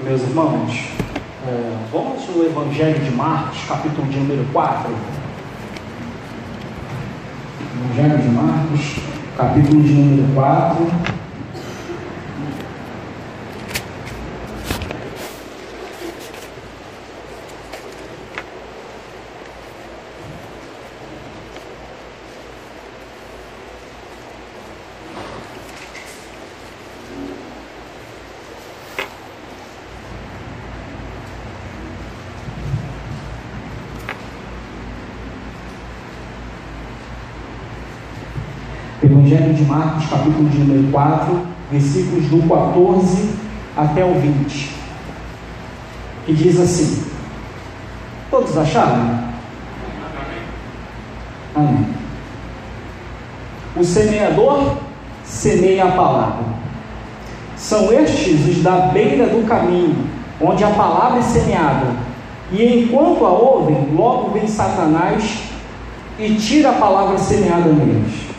Meus irmãos, é, vamos no Evangelho de Marcos, capítulo de número 4. Evangelho de Marcos, capítulo de número 4. Evangelho de Marcos, capítulo de número 4, versículos do 14 até o 20, que diz assim: Todos acharam? Amém. O semeador semeia a palavra. São estes os da beira do caminho, onde a palavra é semeada. E enquanto a ouvem, logo vem Satanás e tira a palavra semeada neles.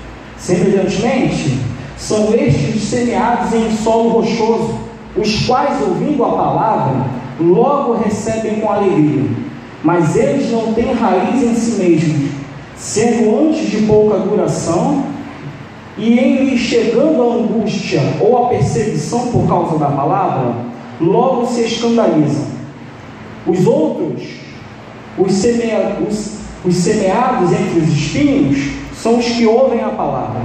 Semelhantemente, são estes semeados em solo rochoso, os quais, ouvindo a palavra, logo recebem com alegria, mas eles não têm raiz em si mesmos, sendo antes de pouca duração, e em lhes chegando a angústia ou a perseguição por causa da palavra, logo se escandalizam. Os outros, os, semea, os, os semeados entre os espinhos, são os que ouvem a palavra,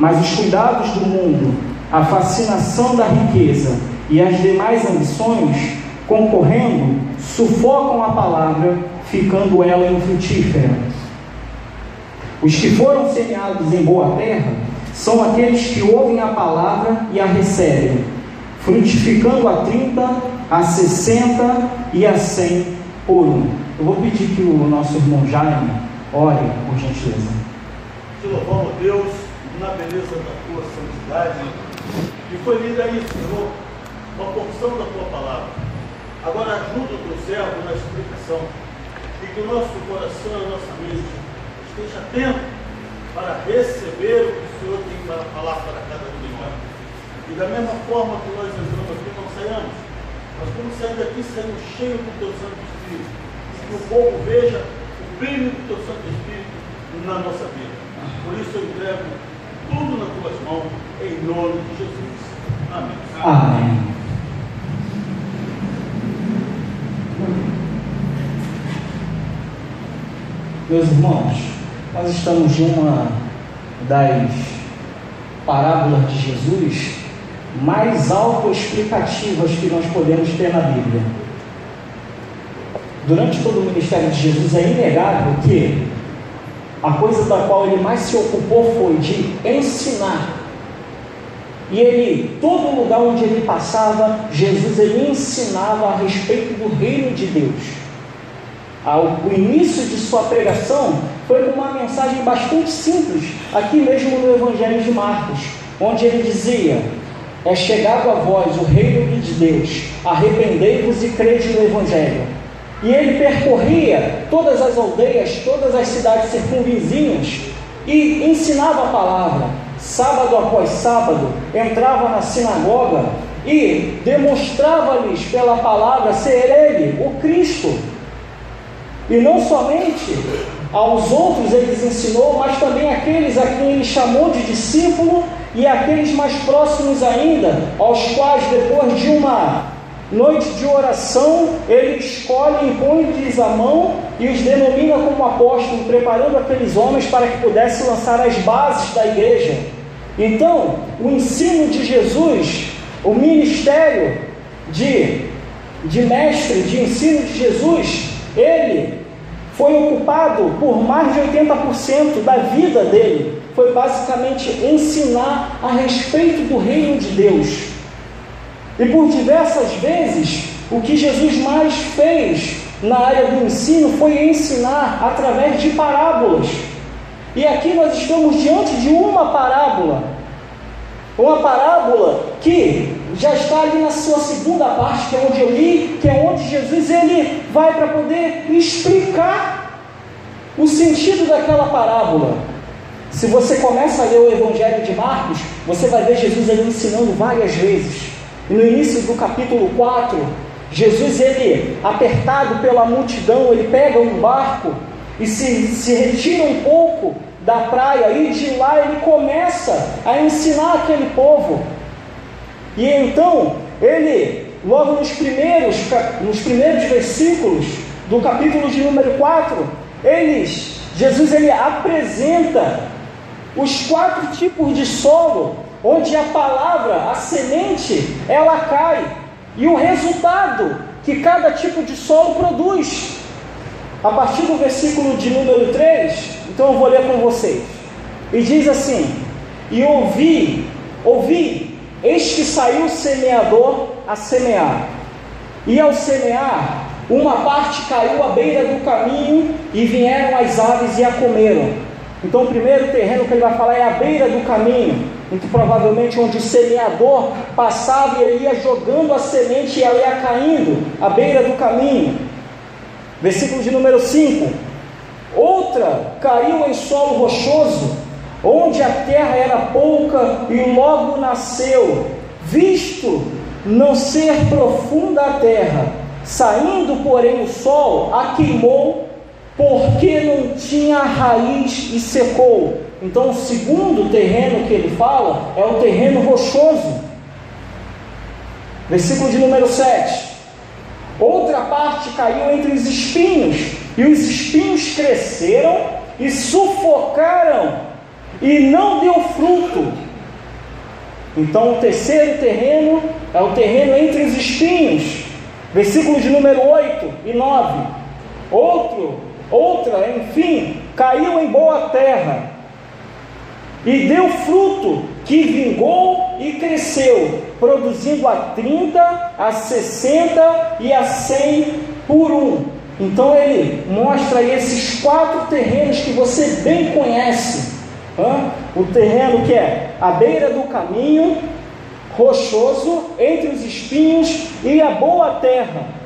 mas os cuidados do mundo, a fascinação da riqueza e as demais ambições, concorrendo, sufocam a palavra, ficando ela infrutífera. Os que foram semeados em boa terra são aqueles que ouvem a palavra e a recebem, frutificando a 30, a 60 e a 100 por um. Eu vou pedir que o nosso irmão Jaime ore, por gentileza. Te louvamos, Deus, na beleza da tua santidade. E foi lida aí, Senhor, uma porção da tua palavra. Agora ajuda o teu servo na explicação. E que o nosso coração e a nossa mente esteja atento para receber o que o Senhor tem para falar para cada um de nós. E da mesma forma que nós entramos aqui, não saiamos. Nós vamos sair daqui saindo cheio do teu Santo Espírito. E que o povo veja o brilho do teu Santo Espírito na nossa vida. Por isso eu entrego tudo nas tuas mãos, em nome de Jesus. Amém. Amém. Meus irmãos, nós estamos em uma das parábolas de Jesus mais autoexplicativas que nós podemos ter na Bíblia. Durante todo o ministério de Jesus é inegável que a coisa da qual ele mais se ocupou foi de ensinar. E ele, todo lugar onde ele passava, Jesus ele ensinava a respeito do reino de Deus. O início de sua pregação foi com uma mensagem bastante simples, aqui mesmo no Evangelho de Marcos, onde ele dizia: É chegado a vós o reino de Deus, arrependei-vos e crede no Evangelho. E ele percorria todas as aldeias, todas as cidades circunvizinhas e ensinava a palavra. Sábado após sábado, entrava na sinagoga e demonstrava-lhes pela palavra ser ele, o Cristo. E não somente aos outros ele ensinou, mas também aqueles a quem ele chamou de discípulo e aqueles mais próximos ainda, aos quais depois de uma Noite de oração, ele escolhe e põe-lhes a mão e os denomina como apóstolos, preparando aqueles homens para que pudessem lançar as bases da igreja. Então, o ensino de Jesus, o ministério de, de mestre, de ensino de Jesus, ele foi ocupado por mais de 80% da vida dele. Foi basicamente ensinar a respeito do reino de Deus. E por diversas vezes, o que Jesus mais fez na área do ensino foi ensinar através de parábolas. E aqui nós estamos diante de uma parábola. Uma parábola que já está ali na sua segunda parte, que é onde eu li, que é onde Jesus ele vai para poder explicar o sentido daquela parábola. Se você começa a ler o Evangelho de Marcos, você vai ver Jesus ali ensinando várias vezes. No início do capítulo 4, Jesus, ele, apertado pela multidão, ele pega um barco e se, se retira um pouco da praia, e de lá ele começa a ensinar aquele povo. E então, ele, logo nos primeiros, nos primeiros versículos do capítulo de número 4, eles, Jesus ele apresenta os quatro tipos de solo onde a palavra, a semente, ela cai e o resultado que cada tipo de solo produz. A partir do versículo de número 3, então eu vou ler com vocês. E diz assim: E ouvi, ouvi, eis que saiu o semeador a semear. E ao semear, uma parte caiu à beira do caminho e vieram as aves e a comeram. Então, o primeiro terreno que ele vai falar é a beira do caminho, muito provavelmente onde o semeador passava e ele ia jogando a semente e ela ia caindo à beira do caminho. Versículo de número 5: Outra caiu em solo rochoso, onde a terra era pouca e logo nasceu, visto não ser profunda a terra. Saindo, porém, o sol a queimou, porque não tinha raiz e secou. Então, o segundo terreno que ele fala é o terreno rochoso. Versículo de número 7. Outra parte caiu entre os espinhos, e os espinhos cresceram e sufocaram, e não deu fruto. Então, o terceiro terreno é o terreno entre os espinhos, versículos de número 8 e 9. Outro, outra, enfim, caiu em boa terra e deu fruto que vingou e cresceu, produzindo a 30, a 60 e a 100 por um. Então ele mostra esses quatro terrenos que você bem conhece. O terreno que é a beira do caminho, rochoso, entre os espinhos e a boa terra.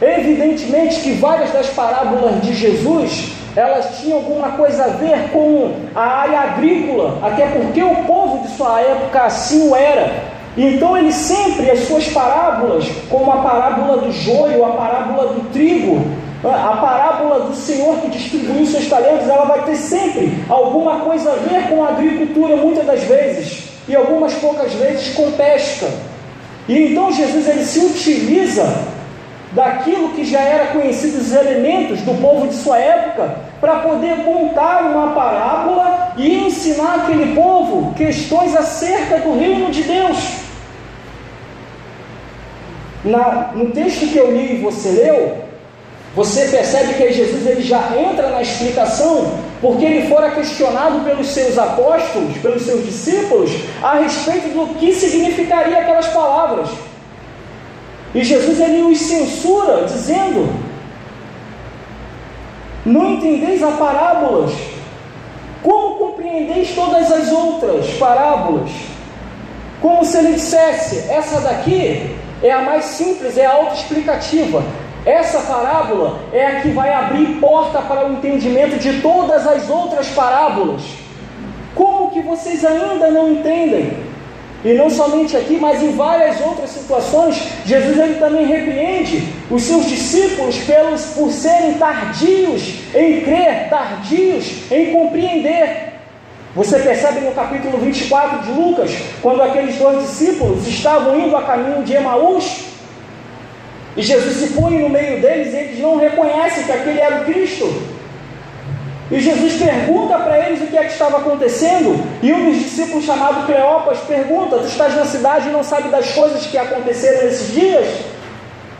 Evidentemente que várias das parábolas de Jesus elas tinham alguma coisa a ver com a área agrícola, até porque o povo de sua época assim o era. Então ele sempre, as suas parábolas, como a parábola do joio, a parábola do trigo, a parábola do Senhor que distribuiu seus talentos, ela vai ter sempre alguma coisa a ver com a agricultura, muitas das vezes, e algumas poucas vezes com pesca. E então Jesus ele se utiliza daquilo que já era conhecido os elementos do povo de sua época para poder contar uma parábola e ensinar aquele povo questões acerca do reino de Deus. Na, no texto que eu li e você leu, você percebe que Jesus ele já entra na explicação, porque ele fora questionado pelos seus apóstolos, pelos seus discípulos, a respeito do que significaria aquelas palavras. E Jesus ele os censura, dizendo: Não entendeis a parábolas? Como compreendeis todas as outras parábolas? Como se ele dissesse: Essa daqui é a mais simples, é a autoexplicativa. Essa parábola é a que vai abrir porta para o entendimento de todas as outras parábolas. Como que vocês ainda não entendem? E não somente aqui, mas em várias outras situações, Jesus ele também repreende os seus discípulos pelos por serem tardios em crer, tardios em compreender. Você percebe no capítulo 24 de Lucas, quando aqueles dois discípulos estavam indo a caminho de Emaús, e Jesus se põe no meio deles e eles não reconhecem que aquele era o Cristo. E Jesus pergunta para eles o que é que estava acontecendo, e um dos discípulos chamado Cleopas pergunta: Tu estás na cidade e não sabe das coisas que aconteceram nesses dias?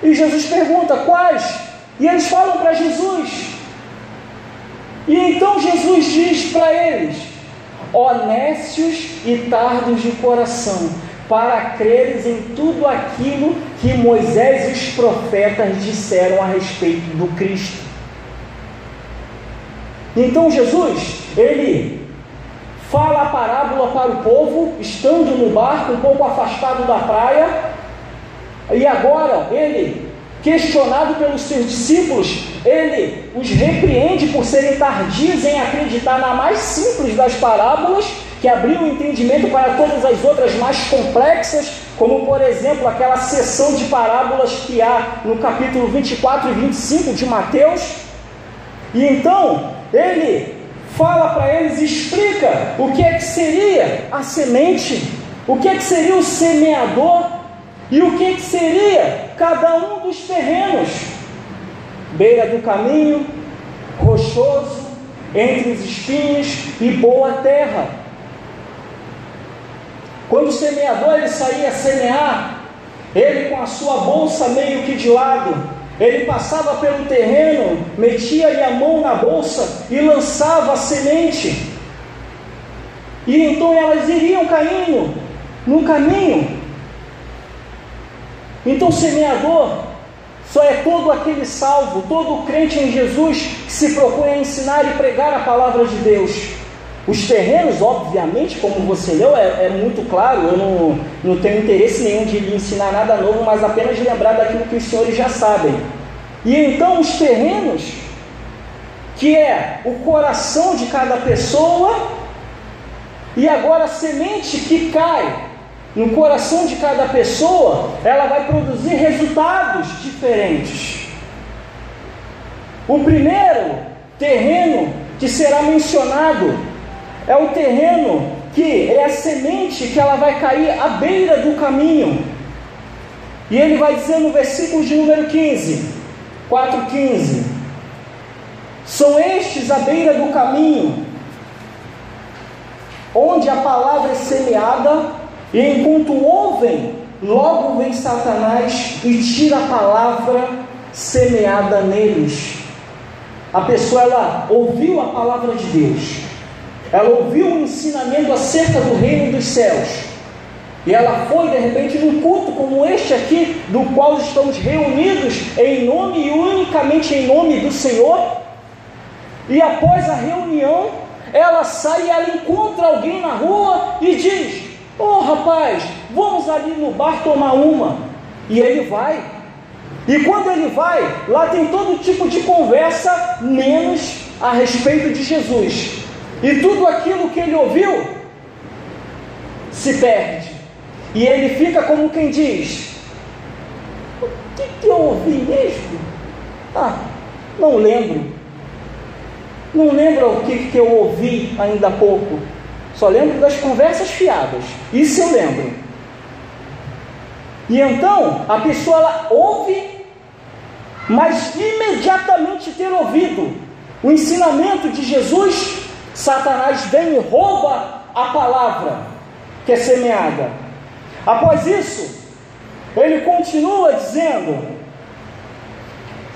E Jesus pergunta: Quais? E eles falam para Jesus. E então Jesus diz para eles: honestos e tardos de coração, para creres em tudo aquilo que Moisés e os profetas disseram a respeito do Cristo. Então Jesus, ele fala a parábola para o povo, estando no barco, um pouco afastado da praia, e agora ele questionado pelos seus discípulos, ele os repreende por serem tardios em acreditar na mais simples das parábolas, que abriu o entendimento para todas as outras mais complexas, como por exemplo aquela seção de parábolas que há no capítulo 24 e 25 de Mateus. E então ele fala para eles, explica o que é que seria a semente, o que é que seria o semeador e o que é que seria cada um dos terrenos, beira do caminho, rochoso, entre os espinhos e boa terra. Quando o semeador ele saía a semear, ele com a sua bolsa meio que de lado, ele passava pelo terreno, metia-lhe a mão na bolsa e lançava a semente. E então elas iriam caindo no caminho. Então semeador só é todo aquele salvo, todo crente em Jesus que se propõe a ensinar e pregar a palavra de Deus. Os terrenos, obviamente, como você leu, é, é, muito claro, eu não, não tenho interesse nenhum de lhe ensinar nada novo, mas apenas lembrar daquilo que os senhores já sabem. E então os terrenos, que é o coração de cada pessoa, e agora a semente que cai no coração de cada pessoa, ela vai produzir resultados diferentes. O primeiro terreno que será mencionado é o terreno que é a semente que ela vai cair à beira do caminho. E ele vai dizer no versículo de número 15, 4,15: São estes à beira do caminho, onde a palavra é semeada e enquanto ouvem, logo vem Satanás e tira a palavra semeada neles. A pessoa ela ouviu a palavra de Deus, ela ouviu o ensinamento acerca do reino dos céus, e ela foi de repente num culto como este aqui, do qual estamos reunidos em nome e unicamente em nome do Senhor, e após a reunião, ela sai e ela encontra alguém na rua e diz: Ô oh, rapaz, vamos ali no bar tomar uma. E ele vai. E quando ele vai, lá tem todo tipo de conversa, menos a respeito de Jesus. E tudo aquilo que ele ouviu se perde. E ele fica como quem diz: O que, que eu ouvi mesmo? Ah, não lembro. Não lembro o que, que eu ouvi ainda há pouco. Só lembro das conversas fiadas. Isso eu lembro. E então a pessoa ela ouve, mas imediatamente ter ouvido o ensinamento de Jesus, Satanás vem e rouba a palavra que é semeada. Após isso, ele continua dizendo: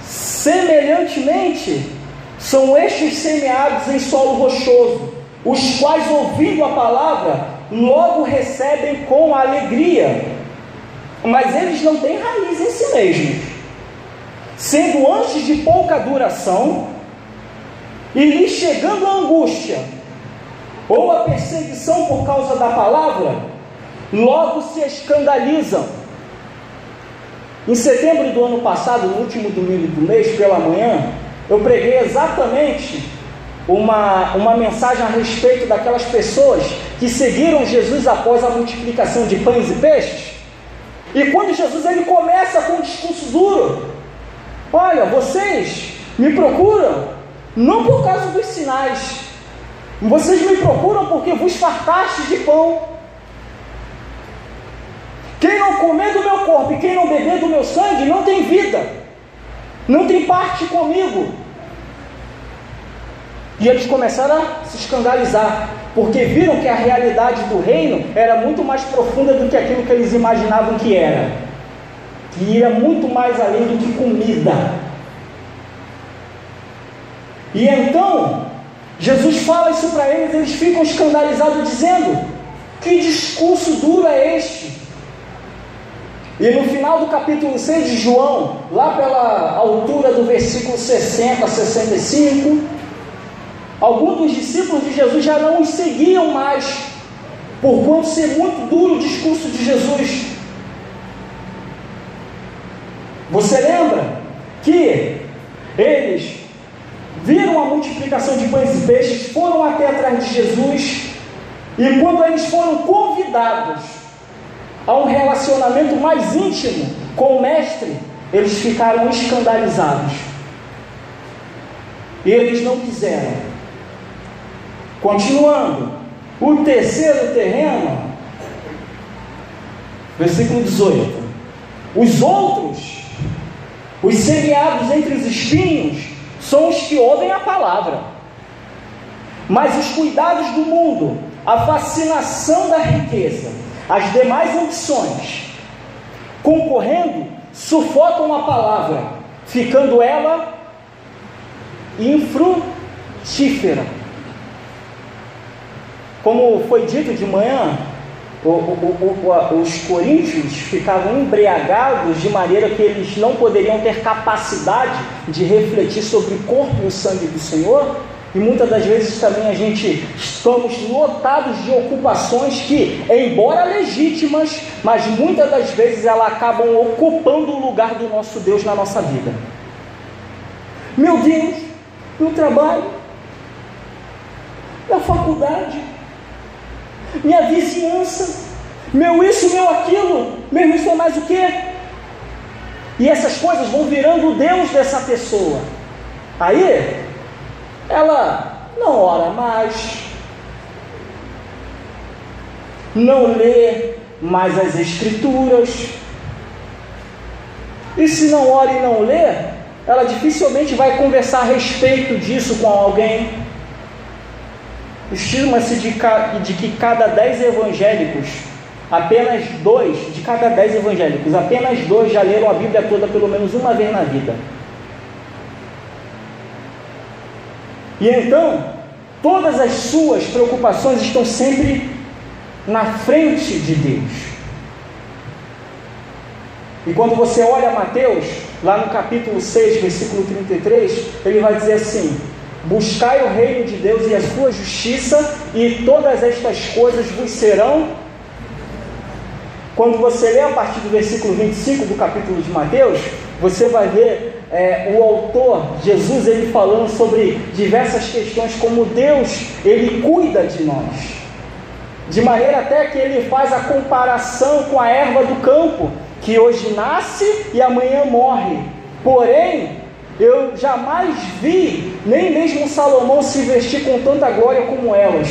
semelhantemente, são estes semeados em solo rochoso os quais, ouvindo a palavra, logo recebem com alegria, mas eles não têm raiz em si mesmos, sendo antes de pouca duração, e lhe chegando a angústia, ou a perseguição por causa da palavra, logo se escandalizam. Em setembro do ano passado, no último domingo do mês, pela manhã, eu preguei exatamente uma, uma mensagem a respeito daquelas pessoas que seguiram Jesus após a multiplicação de pães e peixes. E quando Jesus ele começa com um discurso duro, olha, vocês me procuram não por causa dos sinais, vocês me procuram porque vos fartastes de pão. Quem não comer do meu corpo e quem não beber do meu sangue não tem vida, não tem parte comigo. E eles começaram a se escandalizar, porque viram que a realidade do reino era muito mais profunda do que aquilo que eles imaginavam que era, que ia muito mais além do que comida. E então, Jesus fala isso para eles, eles ficam escandalizados, dizendo: Que discurso duro é este? E no final do capítulo 6 de João, lá pela altura do versículo 60 a 65, Alguns dos discípulos de Jesus já não os seguiam mais, por quanto ser muito duro o discurso de Jesus. Você lembra que eles viram a multiplicação de pães e peixes, foram até atrás de Jesus E quando eles foram convidados a um relacionamento mais íntimo com o Mestre, eles ficaram escandalizados. E eles não quiseram. Continuando, o terceiro terreno, versículo 18: Os outros, os semeados entre os espinhos, são os que ouvem a palavra, mas os cuidados do mundo, a fascinação da riqueza, as demais ambições, concorrendo, sufocam a palavra, ficando ela infrutífera. Como foi dito de manhã, o, o, o, os coríntios ficavam embriagados de maneira que eles não poderiam ter capacidade de refletir sobre o corpo e o sangue do Senhor, e muitas das vezes também a gente estamos lotados de ocupações que, embora legítimas, mas muitas das vezes elas acabam ocupando o lugar do nosso Deus na nossa vida. Meu Deus, meu trabalho, minha faculdade, minha vizinhança, meu isso, meu aquilo, meu isso é mais o que? E essas coisas vão virando o Deus dessa pessoa. Aí, ela não ora mais, não lê mais as Escrituras. E se não ora e não lê, ela dificilmente vai conversar a respeito disso com alguém. Estima-se de, de que cada dez evangélicos, apenas dois, de cada dez evangélicos, apenas dois já leram a Bíblia toda pelo menos uma vez na vida. E então, todas as suas preocupações estão sempre na frente de Deus. E quando você olha Mateus, lá no capítulo 6, versículo 33, ele vai dizer assim: Buscai o reino de Deus e a sua justiça, e todas estas coisas vos serão. Quando você lê a partir do versículo 25 do capítulo de Mateus, você vai ver é, o autor, Jesus, ele falando sobre diversas questões, como Deus, ele cuida de nós. De maneira até que ele faz a comparação com a erva do campo, que hoje nasce e amanhã morre. Porém, eu jamais vi nem mesmo Salomão se vestir com tanta glória como elas.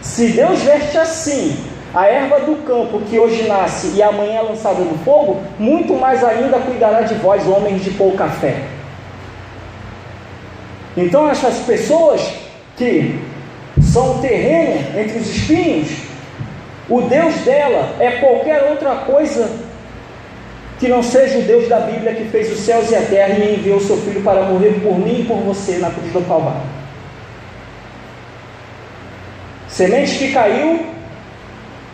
Se Deus veste assim, a erva do campo que hoje nasce e amanhã é lançada no fogo, muito mais ainda cuidará de vós, homens de pouca fé. Então, essas pessoas que são terreno entre os espinhos, o Deus dela é qualquer outra coisa que não seja o Deus da Bíblia que fez os céus e a terra e enviou seu filho para morrer por mim e por você na cruz do Calvário. Semente que caiu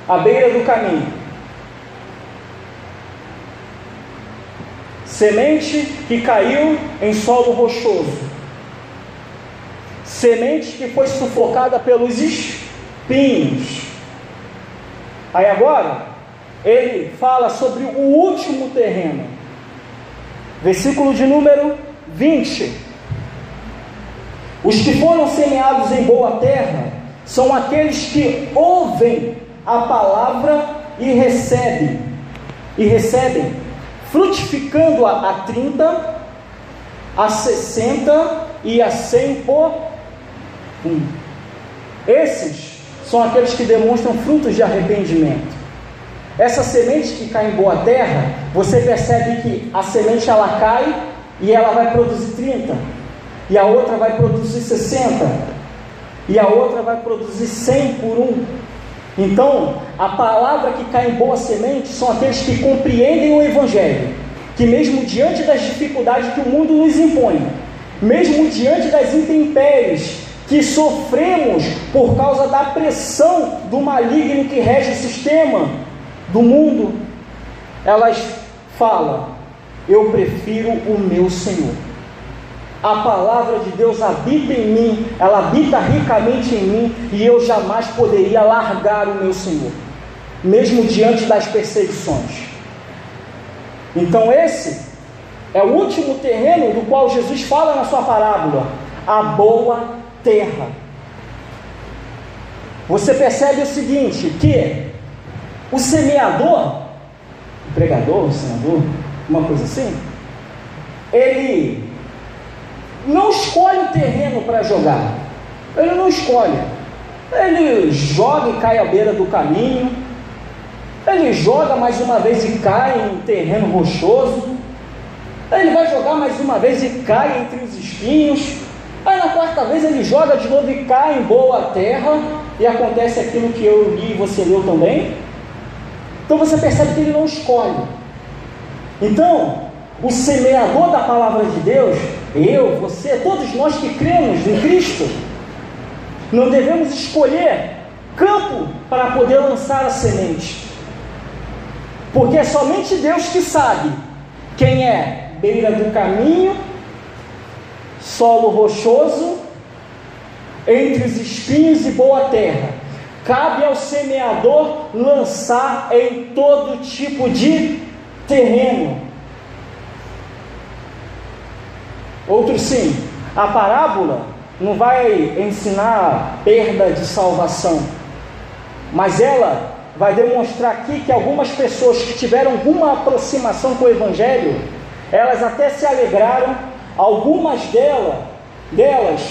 à beira do caminho. Semente que caiu em solo rochoso. Semente que foi sufocada pelos espinhos. Aí agora, ele fala sobre o último terreno. Versículo de número 20. Os que foram semeados em boa terra são aqueles que ouvem a palavra e recebem, e recebem, frutificando a, a 30, a 60 e a 100 por um. Esses são aqueles que demonstram frutos de arrependimento. Essa semente que cai em boa terra, você percebe que a semente ela cai e ela vai produzir 30, e a outra vai produzir 60, e a outra vai produzir 100 por um. Então, a palavra que cai em boa semente são aqueles que compreendem o Evangelho, que mesmo diante das dificuldades que o mundo nos impõe, mesmo diante das intempéries que sofremos por causa da pressão do maligno que rege o sistema do mundo, elas falam: Eu prefiro o meu Senhor a palavra de Deus habita em mim, ela habita ricamente em mim, e eu jamais poderia largar o meu Senhor, mesmo diante das perseguições. Então, esse é o último terreno do qual Jesus fala na sua parábola, a boa terra. você percebe o seguinte: que o semeador, o pregador, o senador, uma coisa assim, ele não escolhe o terreno para jogar, ele não escolhe, ele joga e cai à beira do caminho, ele joga mais uma vez e cai em terreno rochoso, ele vai jogar mais uma vez e cai entre os espinhos, aí na quarta vez ele joga de novo e cai em boa terra, e acontece aquilo que eu li e você leu também. Então você percebe que ele não escolhe. Então, o semeador da palavra de Deus, eu, você, todos nós que cremos em Cristo, não devemos escolher campo para poder lançar a semente. Porque é somente Deus que sabe quem é beira do caminho, solo rochoso, entre os espinhos e boa terra. Cabe ao semeador lançar em todo tipo de terreno. Outro sim, a parábola não vai ensinar perda de salvação, mas ela vai demonstrar aqui que algumas pessoas que tiveram alguma aproximação com o Evangelho, elas até se alegraram, algumas delas, delas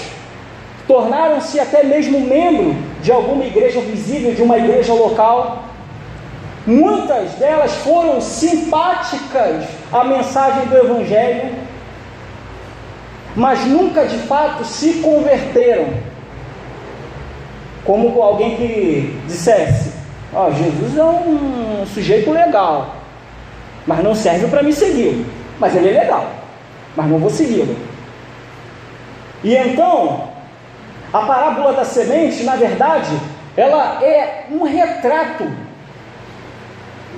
tornaram-se até mesmo membro de alguma igreja visível, de uma igreja local. Muitas delas foram simpáticas à mensagem do Evangelho, mas nunca de fato se converteram. Como alguém que dissesse: Ó, oh, Jesus é um sujeito legal, mas não serve para me seguir. Mas ele é legal, mas não vou segui-lo. E então, a parábola da semente, na verdade, ela é um retrato,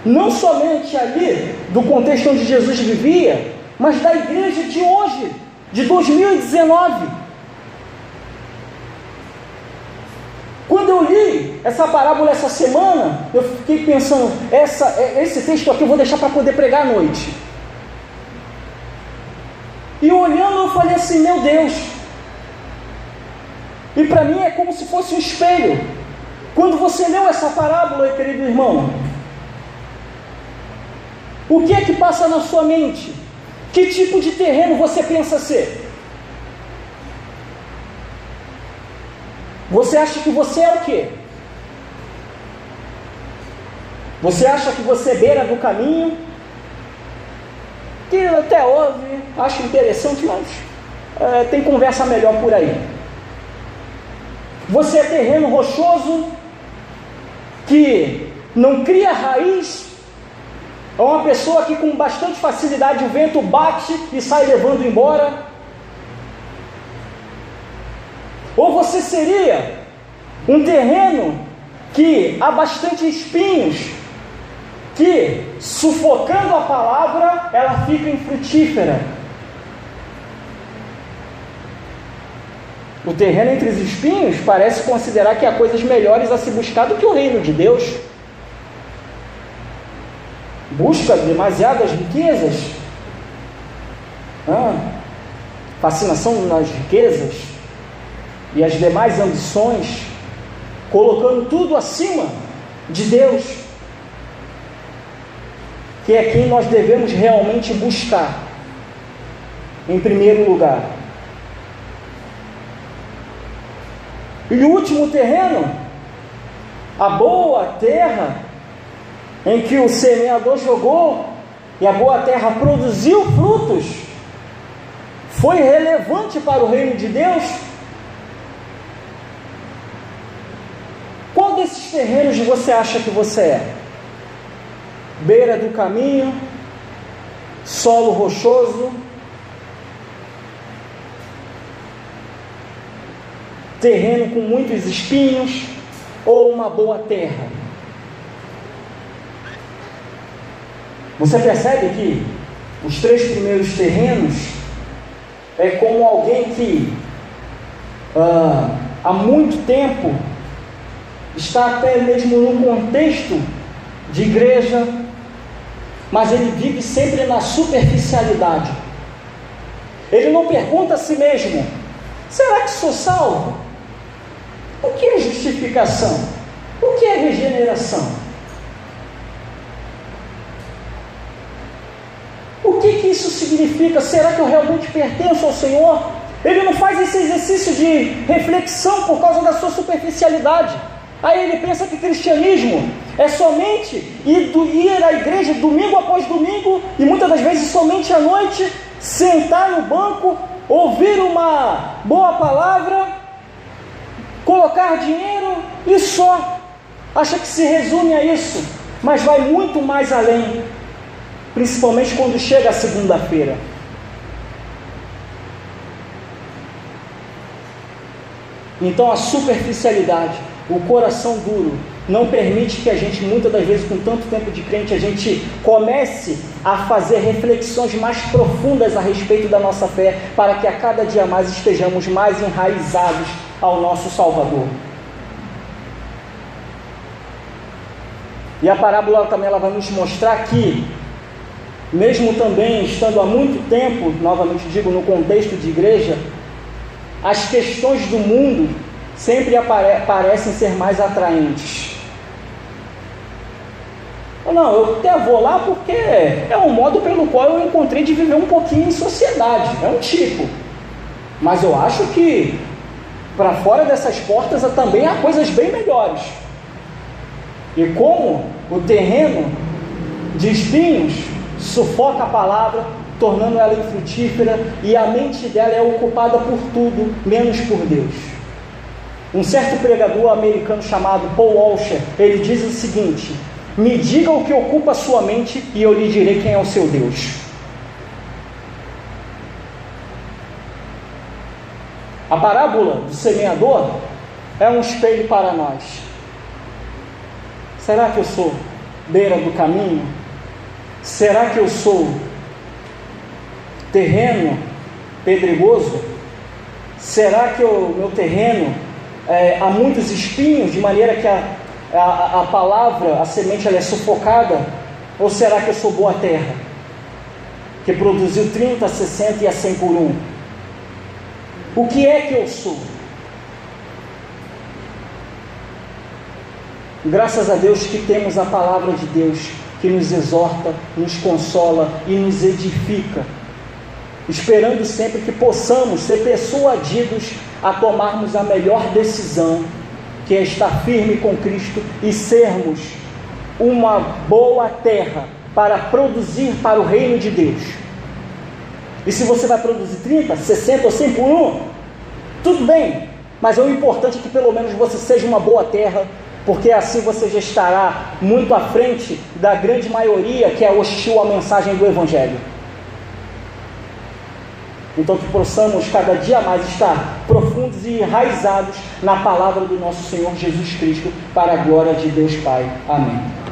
não somente ali do contexto onde Jesus vivia, mas da igreja de hoje, de 2019. Quando eu li essa parábola essa semana, eu fiquei pensando, essa, é, esse texto aqui eu vou deixar para poder pregar à noite. E olhando eu falei assim, meu Deus, e para mim é como se fosse um espelho. Quando você leu essa parábola, querido irmão, o que é que passa na sua mente? Que tipo de terreno você pensa ser? Você acha que você é o quê? Você acha que você é beira do caminho? Que até ouve, acho interessante, mas é, tem conversa melhor por aí. Você é terreno rochoso que não cria raiz. É uma pessoa que com bastante facilidade o vento bate e sai levando embora. Ou você seria um terreno que há bastante espinhos, que sufocando a palavra ela fica infrutífera. O terreno entre os espinhos parece considerar que há coisas melhores a se buscar do que o reino de Deus. Busca demasiadas riquezas, ah, fascinação nas riquezas e as demais ambições, colocando tudo acima de Deus, que é quem nós devemos realmente buscar, em primeiro lugar. E o último terreno, a boa terra, em que o semeador jogou e a boa terra produziu frutos, foi relevante para o reino de Deus? Qual desses terrenos você acha que você é? Beira do caminho, solo rochoso, terreno com muitos espinhos ou uma boa terra. Você percebe que os três primeiros terrenos é como alguém que ah, há muito tempo está até mesmo no contexto de igreja, mas ele vive sempre na superficialidade. Ele não pergunta a si mesmo: será que sou salvo? O que é justificação? O que é regeneração? O que, que isso significa? Será que eu realmente pertenço ao Senhor? Ele não faz esse exercício de reflexão por causa da sua superficialidade. Aí ele pensa que cristianismo é somente ir, à igreja domingo após domingo e muitas das vezes somente à noite, sentar no banco, ouvir uma boa palavra, colocar dinheiro e só. Acha que se resume a isso, mas vai muito mais além, principalmente quando chega a segunda-feira. Então a superficialidade, o coração duro, não permite que a gente, muitas das vezes, com tanto tempo de crente, a gente comece a fazer reflexões mais profundas a respeito da nossa fé, para que a cada dia mais estejamos mais enraizados ao nosso Salvador. E a parábola também ela vai nos mostrar que, mesmo também estando há muito tempo, novamente digo, no contexto de igreja, as questões do mundo sempre parecem ser mais atraentes. Não, eu até vou lá porque é um modo pelo qual eu encontrei de viver um pouquinho em sociedade, é um tipo. Mas eu acho que para fora dessas portas também há coisas bem melhores. E como o terreno de espinhos sufoca a palavra, tornando ela infrutífera, e a mente dela é ocupada por tudo, menos por Deus. Um certo pregador americano chamado Paul Washer, ele diz o seguinte: Me diga o que ocupa sua mente e eu lhe direi quem é o seu Deus. A parábola do semeador é um espelho para nós. Será que eu sou beira do caminho? Será que eu sou terreno pedregoso? Será que o meu terreno é, há muitos espinhos, de maneira que a, a, a palavra, a semente, ela é sufocada? Ou será que eu sou boa terra, que produziu 30, 60 e a 100 por um? O que é que eu sou? Graças a Deus que temos a palavra de Deus que nos exorta, nos consola e nos edifica esperando sempre que possamos ser persuadidos a tomarmos a melhor decisão, que é estar firme com Cristo e sermos uma boa terra para produzir para o reino de Deus. E se você vai produzir 30, 60 ou 100 por um, tudo bem, mas o importante é que pelo menos você seja uma boa terra, porque assim você já estará muito à frente da grande maioria que é hostil à mensagem do Evangelho. Então que possamos cada dia mais estar profundos e enraizados na palavra do nosso Senhor Jesus Cristo, para a glória de Deus Pai. Amém.